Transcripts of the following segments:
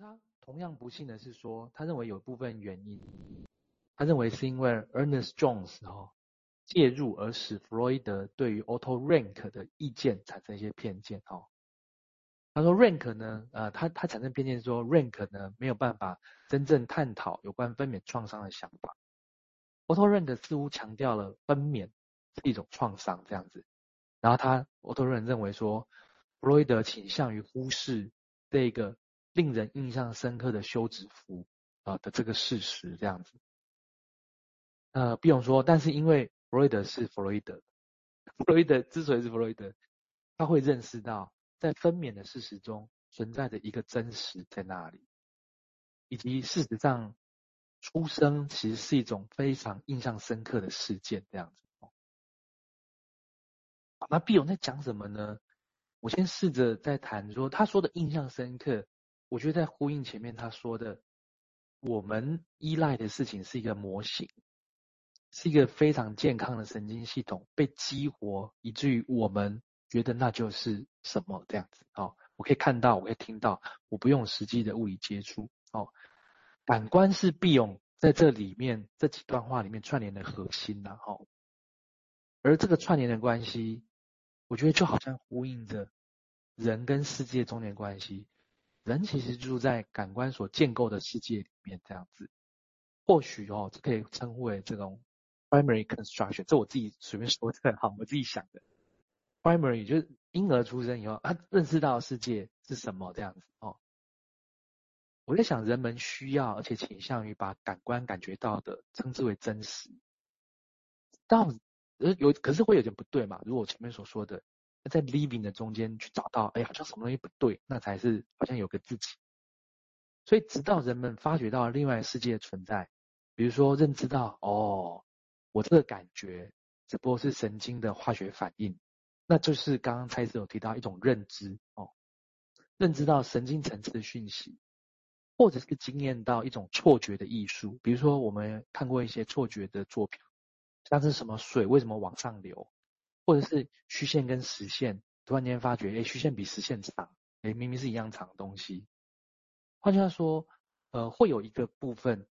他同样不幸的是说，他认为有部分原因，他认为是因为 Ernest Jones 哈介入而使弗洛伊德对于 Auto Rank 的意见产生一些偏见哈。他说 Rank 呢，呃，他他产生偏见说 Rank 呢没有办法真正探讨有关分娩创伤的想法。Otto Rank 似乎强调了分娩是一种创伤这样子，然后他 Otto Rank 认为说弗洛伊德倾向于忽视这个。令人印象深刻的休止符啊的这个事实，这样子。呃，比勇说，但是因为弗洛伊德是弗洛伊德，弗洛伊德之所以是弗洛伊德，他会认识到在分娩的事实中存在着一个真实在那里，以及事实上出生其实是一种非常印象深刻的事件，这样子。那比勇在讲什么呢？我先试着在谈说他说的印象深刻。我觉得在呼应前面他说的，我们依赖的事情是一个模型，是一个非常健康的神经系统被激活，以至于我们觉得那就是什么这样子哦。我可以看到，我可以听到，我不用实际的物理接触哦。感官是必用在这里面这几段话里面串联的核心呐，哦。而这个串联的关系，我觉得就好像呼应着人跟世界中间关系。人其实住在感官所建构的世界里面，这样子，或许哦，这可以称呼为这种 primary construction，这我自己随便说的，好，我自己想的。primary 就是婴儿出生以后，他认识到世界是什么这样子哦。我在想，人们需要而且倾向于把感官感觉到的称之为真实。到呃有，可是会有点不对嘛？如果我前面所说的。在 living 的中间去找到，哎，好像什么东西不对，那才是好像有个自己。所以，直到人们发觉到另外世界的存在，比如说认知到，哦，我这个感觉只不过是神经的化学反应，那就是刚刚蔡司有提到一种认知哦，认知到神经层次的讯息，或者是经验到一种错觉的艺术，比如说我们看过一些错觉的作品，像是什么水为什么往上流？或者是虚线跟实线，突然间发觉，哎，虚线比实线长，哎，明明是一样长的东西。换句话说，呃，会有一个部分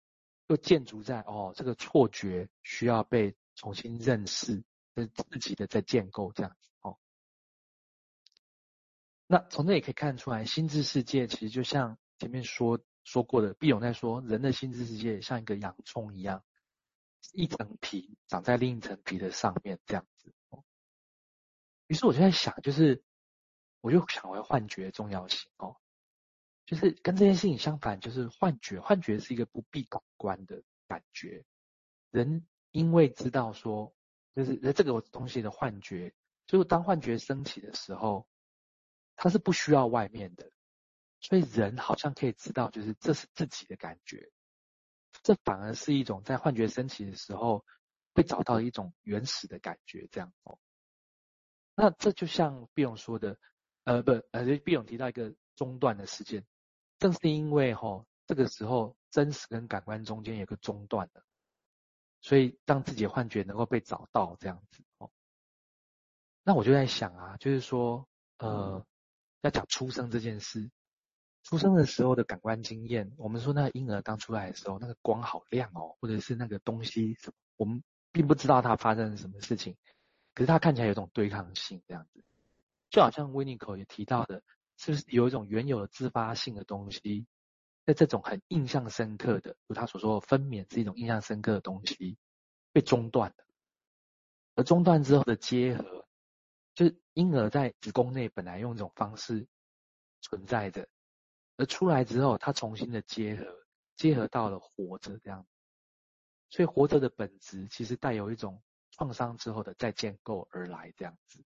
又建筑在，哦，这个错觉需要被重新认识，是自己的在建构这样子，哦。那从这也可以看出来，心智世界其实就像前面说说过的，毕永在说，人的心智世界像一个洋葱一样，一层皮长在另一层皮的上面，这样子。于是我就在想，就是我就想回幻觉重要性哦，就是跟这件事情相反，就是幻觉，幻觉是一个不必感官的感觉。人因为知道说，就是这个东西的幻觉，就是当幻觉升起的时候，它是不需要外面的，所以人好像可以知道，就是这是自己的感觉。这反而是一种在幻觉升起的时候会找到一种原始的感觉，这样哦。那这就像毕勇说的，呃，不，呃，毕勇提到一个中断的事件，正是因为哈、哦，这个时候真实跟感官中间有个中断了，所以让自己的幻觉能够被找到这样子哦。那我就在想啊，就是说，呃，要讲出生这件事，出生的时候的感官经验，我们说那个婴儿刚出来的时候，那个光好亮哦，或者是那个东西，我们并不知道它发生了什么事情。可是他看起来有种对抗性，这样子，就好像维尼口也提到的，是不是有一种原有的自发性的东西，在这种很印象深刻的，如他所说的分娩是一种印象深刻的东西，被中断了，而中断之后的结合，就是婴儿在子宫内本来用一种方式存在着，而出来之后，他重新的结合，结合到了活着这样，所以活着的本质其实带有一种。创伤之后的再建构而来，这样子。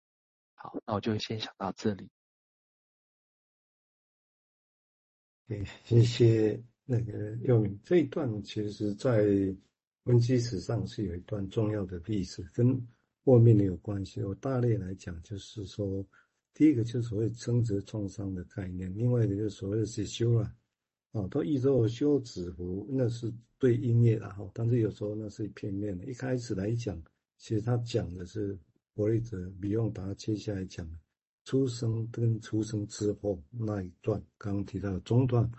好，那我就先想到这里。对，谢谢那个佑铭。这一段其实在分析史上是有一段重要的历史，跟后面的有关系。我大略来讲，就是说，第一个就是所谓生殖创伤的概念，另外一个就是所谓的是修了啊，都译作休止符，那是对音乐的哈，但是有时候那是片面的。一开始来讲。其实他讲的是弗洛伊德，比用他接下来讲出生跟出生之后那一段，刚刚提到的中断，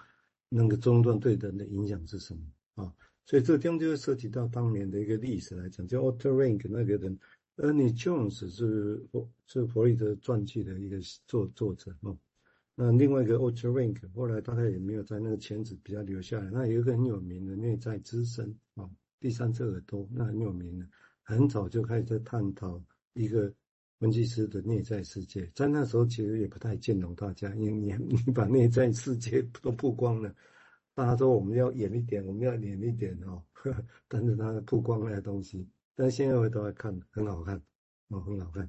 那个中断对人的影响是什么啊？所以这个地方就会涉及到当年的一个历史来讲，叫 Otto Rank 那个人，Ernie Jones 是是弗洛伊德传记的一个作作者哦。那另外一个 Otto Rank 后来大概也没有在那个圈子比较留下来。那有一个很有名的内在之声啊，第三只耳朵，那很有名的，很早就开始在探讨一个分析师的内在世界。在那时候其实也不太见懂大家，因为你 你把内在世界都曝光了。大家说我们要演一点，我们要演一点哦，呵呵，但是他曝光那些东西，但现在回头来看，很好看哦，很好看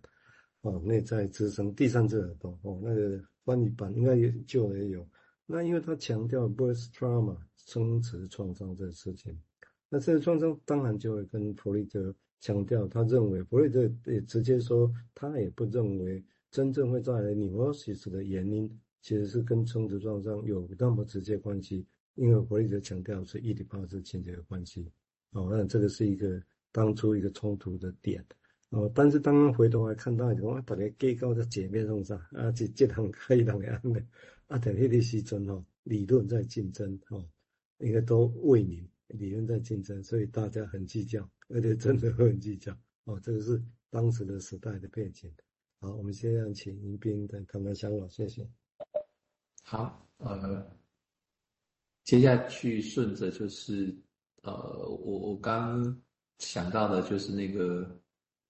哦。内在之声，第三只耳朵哦，那个翻译版应该也旧的也有。那因为他强调 birth trauma 生殖创伤这个事情，那这个创伤当然就会跟弗洛伊德强调，他认为弗洛伊德也直接说，他也不认为真正会带来 neurosis 的原因，其实是跟生殖创伤有那么直接关系。因为弗洛伊德强调是伊底帕斯情节的关系，哦，那这个是一个当初一个冲突的点，哦，但是当回头来看到，哇大家计较在界面上啥，啊，这这堂可以当安的，啊，在那个时阵哦，理论在竞争，哦，应该都为民，理论在竞争，所以大家很计较，而且真的很计较，哦，这个是当时的时代的背景。好，我们现在请迎宾的谈谈想法，谢谢。好，呃。接下去顺着就是，呃，我我刚想到的就是那个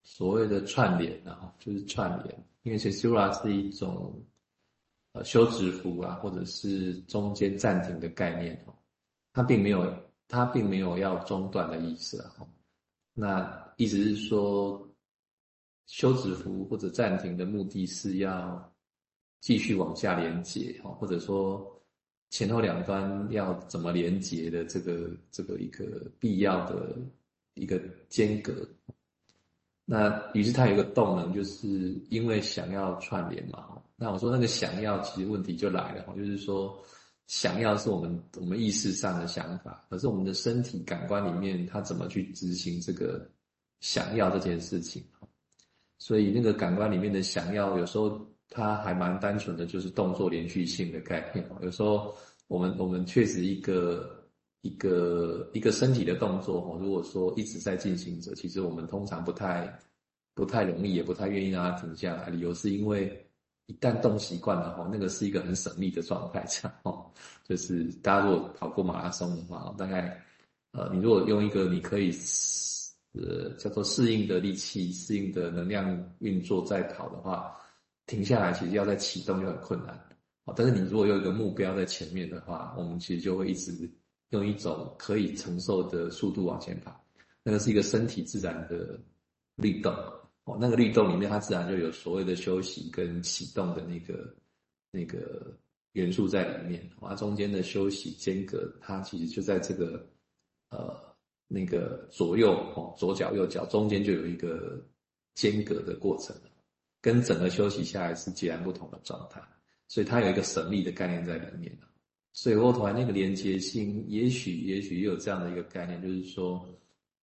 所谓的串联啊，就是串联，因为其实 Sura 是一种呃休止符啊，或者是中间暂停的概念哦，它并没有它并没有要中断的意思啊，那意思是说休止符或者暂停的目的是要继续往下连接哦，或者说。前后两端要怎么连接的这个这个一个必要的一个间隔，那于是它有一个动能，就是因为想要串联嘛。那我说那个想要，其实问题就来了，就是说想要是我们我们意识上的想法，可是我们的身体感官里面它怎么去执行这个想要这件事情？所以那个感官里面的想要，有时候。它还蛮单纯的，就是动作连续性的概念。有时候我们我们确实一个一个一个身体的动作，如果说一直在进行着，其实我们通常不太不太容易，也不太愿意让它停下来。理由是因为一旦动习惯了哈，那个是一个很省力的状态，这样哦。就是大家如果跑过马拉松的话，大概呃，你如果用一个你可以呃叫做适应的力气、适应的能量运作在跑的话。停下来，其实要再启动就很困难。但是你如果有一个目标在前面的话，我们其实就会一直用一种可以承受的速度往前跑。那个是一个身体自然的律动那个律动里面它自然就有所谓的休息跟启动的那个那个元素在里面。它，中间的休息间隔，它其实就在这个呃那个左右哦，左脚右脚中间就有一个间隔的过程。跟整个休息下来是截然不同的状态，所以它有一个神力的概念在里面。所以后头那个连接性，也许也许也有这样的一个概念，就是说，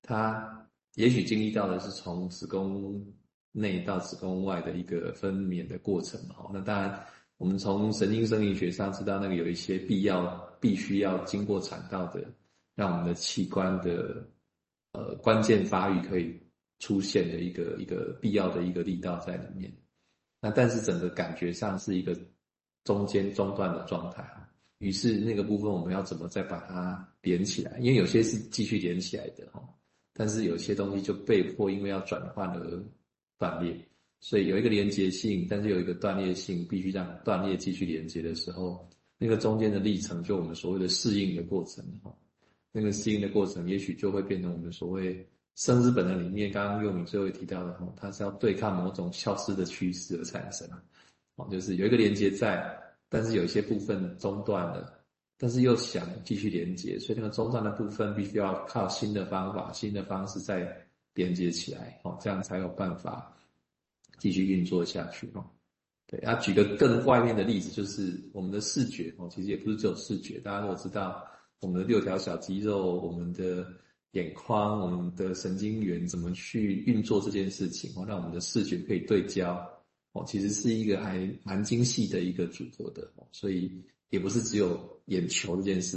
它也许经历到的是从子宫内到子宫外的一个分娩的过程。哈，那当然，我们从神经生理学上知道，那个有一些必要、必须要经过产道的，让我们的器官的呃关键发育可以。出现的一个一个必要的一个力道在里面，那但是整个感觉上是一个中间中断的状态啊。于是那个部分我们要怎么再把它连起来？因为有些是继续连起来的哈，但是有些东西就被迫因为要转换而断裂，所以有一个连接性，但是有一个断裂性，必须让断裂继续连接的时候，那个中间的历程就我们所谓的适应的过程哈，那个适应的过程也许就会变成我们所谓。生之本能里面，刚刚又敏最后提到的哈，它是要对抗某种消失的趋势而产生，哦，就是有一个连接在，但是有一些部分中断了，但是又想继续连接，所以那个中断的部分必须要靠新的方法、新的方式再连接起来，哦，这样才有办法继续运作下去，哦，对，啊，举个更外面的例子，就是我们的视觉，哦，其实也不是只有视觉，大家都知道我们的六条小肌肉，我们的。眼眶，我们的神经元怎么去运作这件事情哦，让我们的视觉可以对焦哦，其实是一个还蛮精细的一个组合的，所以也不是只有眼球这件事。